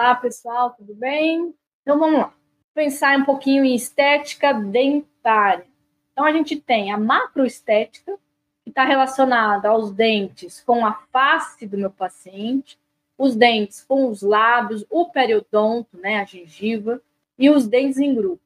Olá, pessoal, tudo bem? Então vamos lá. Pensar um pouquinho em estética dentária. Então a gente tem a macroestética, que está relacionada aos dentes com a face do meu paciente, os dentes com os lábios, o periodonto, né, a gengiva, e os dentes em grupo.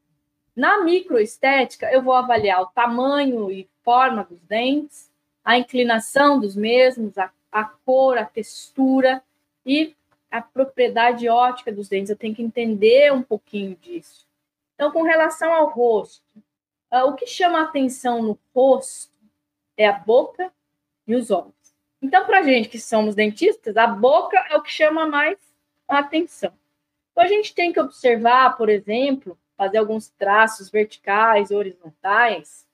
Na microestética, eu vou avaliar o tamanho e forma dos dentes, a inclinação dos mesmos, a, a cor, a textura e a propriedade ótica dos dentes. Eu tenho que entender um pouquinho disso. Então, com relação ao rosto, uh, o que chama a atenção no rosto é a boca e os olhos. Então, para a gente que somos dentistas, a boca é o que chama mais a atenção. Então, a gente tem que observar, por exemplo, fazer alguns traços verticais, horizontais,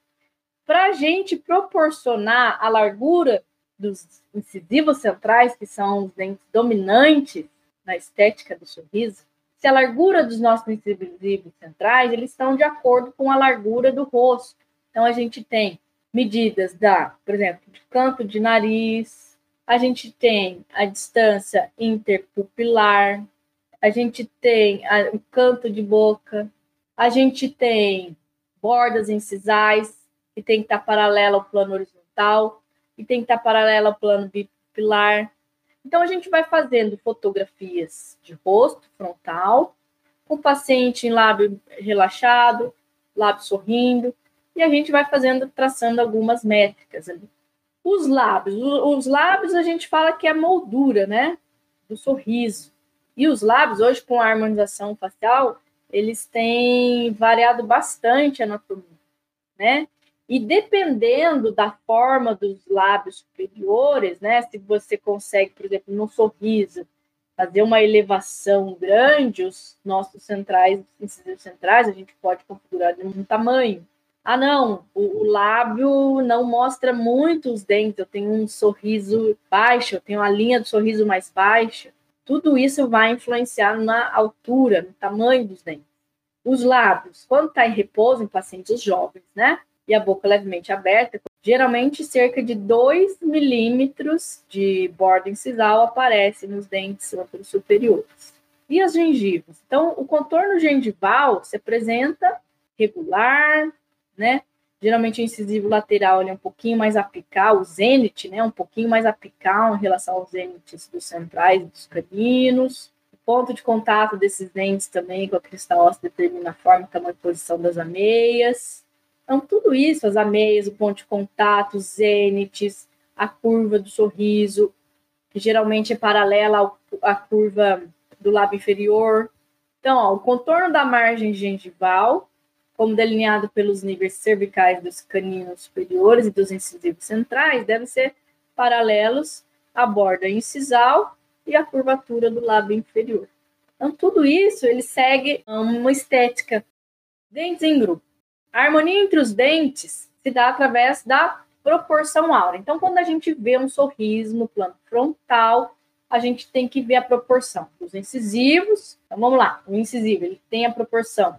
para a gente proporcionar a largura dos incisivos centrais, que são os dentes dominantes na estética do sorriso, se a largura dos nossos incisivos centrais, eles estão de acordo com a largura do rosto. Então, a gente tem medidas da, por exemplo, de canto de nariz, a gente tem a distância interpupilar, a gente tem a, o canto de boca, a gente tem bordas incisais, que tem que estar paralela ao plano horizontal, e tem que estar paralela ao plano bipilar. Então, a gente vai fazendo fotografias de rosto frontal, com o paciente em lábio relaxado, lábio sorrindo, e a gente vai fazendo, traçando algumas métricas ali. Os lábios, os lábios a gente fala que é a moldura, né, do sorriso. E os lábios, hoje com a harmonização facial, eles têm variado bastante a anatomia, né? E dependendo da forma dos lábios superiores, né? Se você consegue, por exemplo, no sorriso, fazer uma elevação grande, os nossos centrais, incisivos centrais, a gente pode configurar de um tamanho. Ah, não, o, o, lábio não mostra muito os dentes, eu tenho um sorriso baixo, eu tenho a linha do sorriso mais baixa. Tudo isso vai influenciar na altura, no tamanho dos dentes. Os lábios, quando está em repouso em pacientes jovens, né? E a boca levemente aberta, geralmente cerca de 2 milímetros de borda incisal aparece nos dentes superiores. E as gengivas? Então, o contorno gengival se apresenta regular, né? Geralmente o incisivo lateral é um pouquinho mais apical, o zênite, né? Um pouquinho mais apical em relação aos zênites dos centrais e dos caninos. O ponto de contato desses dentes também com a crista óssea determina a forma, tamanho e posição das ameias. Então, tudo isso, as ameias, o ponto de contato, os zênites, a curva do sorriso, que geralmente é paralela à curva do lábio inferior. Então, ó, o contorno da margem gengival, como delineado pelos níveis cervicais dos caninos superiores e dos incisivos centrais, deve ser paralelos à borda incisal e à curvatura do lábio inferior. Então, tudo isso ele segue uma estética dentes em grupo. A harmonia entre os dentes se dá através da proporção áurea. Então, quando a gente vê um sorriso no plano frontal, a gente tem que ver a proporção dos incisivos. Então, vamos lá. O incisivo ele tem a proporção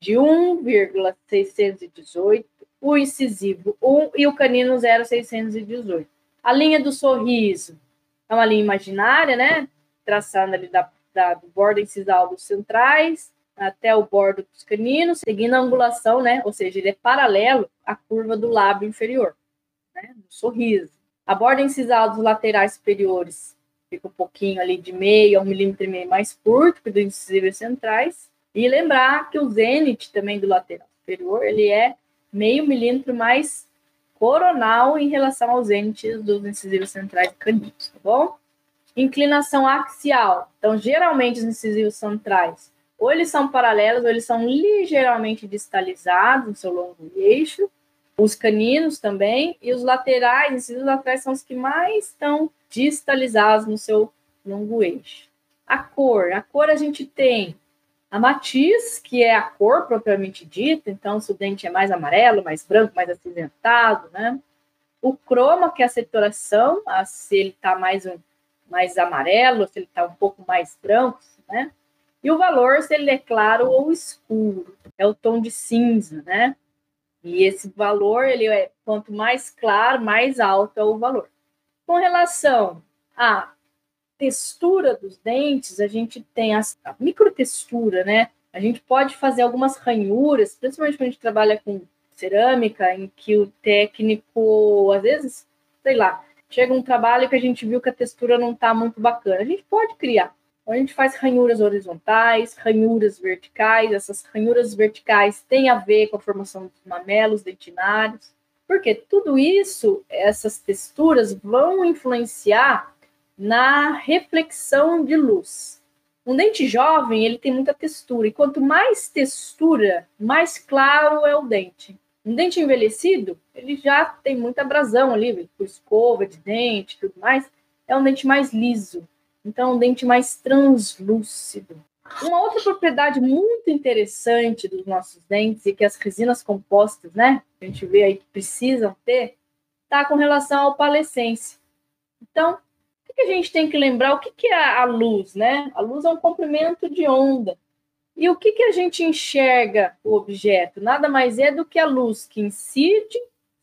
de 1,618, o incisivo 1 e o canino 0,618. A linha do sorriso é uma linha imaginária, né? Traçando ali da, da do bordo incisal dos centrais até o bordo dos caninos, seguindo a angulação, né? Ou seja, ele é paralelo à curva do lábio inferior, né? Do sorriso. A borda incisal dos laterais superiores fica um pouquinho ali de meio a um milímetro e meio mais curto que dos incisivos centrais. E lembrar que o zênite também do lateral superior, ele é meio milímetro mais coronal em relação aos zênites dos incisivos centrais caninos, tá bom? Inclinação axial. Então, geralmente, os incisivos centrais ou eles são paralelos, ou eles são ligeiramente distalizados no seu longo eixo. Os caninos também, e os laterais, os laterais são os que mais estão distalizados no seu longo eixo. A cor, a cor a gente tem a matiz, que é a cor propriamente dita, então se o dente é mais amarelo, mais branco, mais acinzentado, né? O croma, que é a saturação, se ele está mais, mais amarelo, se ele está um pouco mais branco, né? E o valor, se ele é claro ou escuro, é o tom de cinza, né? E esse valor, ele é quanto mais claro, mais alto é o valor. Com relação a textura dos dentes, a gente tem a, a microtextura, né? A gente pode fazer algumas ranhuras, principalmente quando a gente trabalha com cerâmica, em que o técnico, às vezes, sei lá, chega um trabalho que a gente viu que a textura não está muito bacana. A gente pode criar. Então, a gente faz ranhuras horizontais, ranhuras verticais. Essas ranhuras verticais têm a ver com a formação dos mamelos dentinários. Porque tudo isso, essas texturas vão influenciar na reflexão de luz. Um dente jovem, ele tem muita textura, e quanto mais textura, mais claro é o dente. Um dente envelhecido, ele já tem muita abrasão ali, com escova de dente tudo mais, é um dente mais liso. Então, um dente mais translúcido. Uma outra propriedade muito interessante dos nossos dentes e que as resinas compostas, né, a gente vê aí que precisam ter, tá com relação à opalescência. Então, que a gente tem que lembrar? O que, que é a luz, né? A luz é um comprimento de onda. E o que, que a gente enxerga o objeto? Nada mais é do que a luz que incide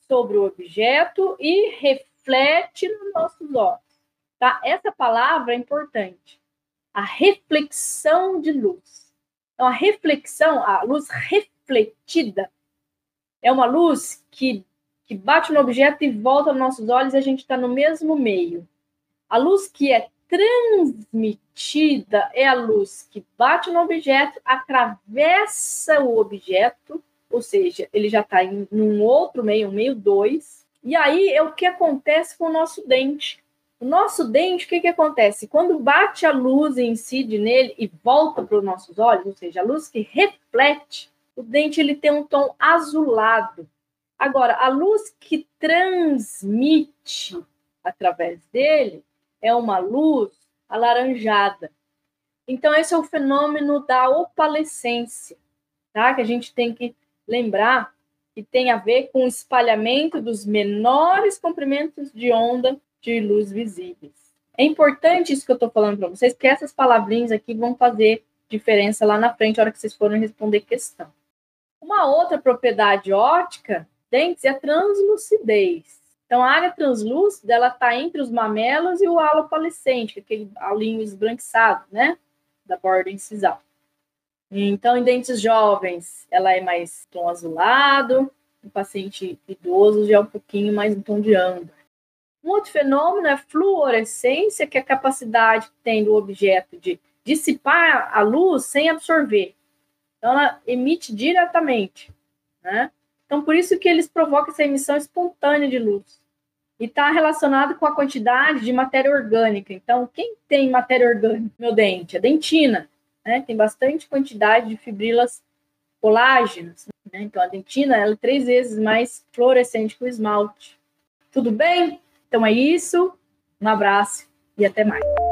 sobre o objeto e reflete nos nossos olhos. Tá? Essa palavra é importante. A reflexão de luz. Então, a reflexão, a luz refletida, é uma luz que, que bate no objeto e volta nos nossos olhos e a gente está no mesmo meio. A luz que é transmitida é a luz que bate no objeto, atravessa o objeto, ou seja, ele já está em um outro meio, um meio 2. E aí é o que acontece com o nosso dente. O nosso dente, o que, que acontece? Quando bate a luz e incide nele e volta para os nossos olhos, ou seja, a luz que reflete, o dente ele tem um tom azulado. Agora, a luz que transmite através dele, é uma luz alaranjada. Então, esse é o fenômeno da opalescência, tá? Que a gente tem que lembrar que tem a ver com o espalhamento dos menores comprimentos de onda de luz visíveis. É importante isso que eu estou falando para vocês, porque essas palavrinhas aqui vão fazer diferença lá na frente, na hora que vocês forem responder questão. Uma outra propriedade ótica dentes é a translucidez. Então, a área translúcida, ela está entre os mamelos e o halo palescente, aquele halinho esbranquiçado, né? Da borda incisal. Então, em dentes jovens, ela é mais tom azulado, no paciente idoso já é um pouquinho mais em tom de âmbar. Um outro fenômeno é a fluorescência, que é a capacidade que tem do objeto de dissipar a luz sem absorver. Então, ela emite diretamente, né? Então, por isso que eles provocam essa emissão espontânea de luz. E está relacionado com a quantidade de matéria orgânica. Então, quem tem matéria orgânica? Meu dente, a dentina, né? Tem bastante quantidade de fibrilas colágenas. Né? Então, a dentina ela é três vezes mais fluorescente que o esmalte. Tudo bem? Então é isso. Um abraço e até mais.